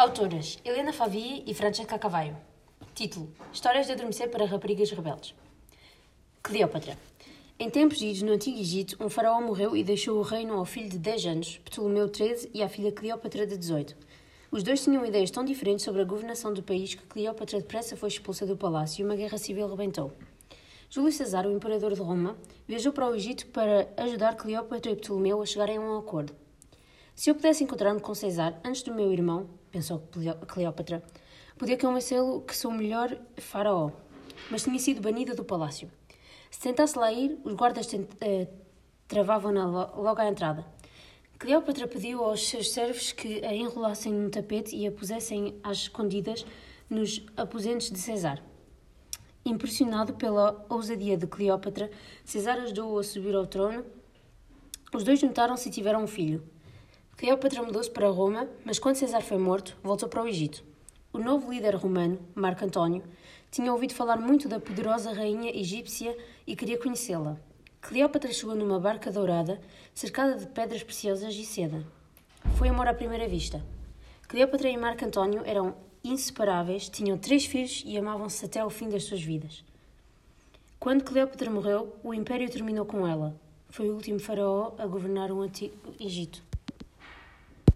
Autoras: Helena Favi e Francesca Cavallo. Título: Histórias de adormecer para raparigas rebeldes. Cleópatra. Em tempos idos no Antigo Egito, um faraó morreu e deixou o reino ao filho de 10 anos, Ptolomeu XIII, e à filha Cleópatra de 18. Os dois tinham ideias tão diferentes sobre a governação do país que Cleópatra depressa foi expulsa do palácio e uma guerra civil rebentou. Júlio César, o imperador de Roma, viajou para o Egito para ajudar Cleópatra e Ptolomeu a chegarem a um acordo. Se eu pudesse encontrar-me com César antes do meu irmão, pensou Cleópatra, podia convencê-lo que sou o melhor faraó, mas tinha sido banida do palácio. Se tentasse lá ir, os guardas eh, travavam-na logo à entrada. Cleópatra pediu aos seus servos que a enrolassem num tapete e a pusessem às escondidas nos aposentos de César. Impressionado pela ousadia de Cleópatra, César ajudou-o a subir ao trono. Os dois juntaram-se e tiveram um filho. Cleópatra mudou-se para Roma, mas quando César foi morto, voltou para o Egito. O novo líder romano, Marco Antônio, tinha ouvido falar muito da poderosa rainha egípcia e queria conhecê-la. Cleópatra chegou numa barca dourada, cercada de pedras preciosas e seda. Foi amor à primeira vista. Cleópatra e Marco Antônio eram inseparáveis, tinham três filhos e amavam-se até ao fim das suas vidas. Quando Cleópatra morreu, o império terminou com ela. Foi o último faraó a governar o antigo Egito.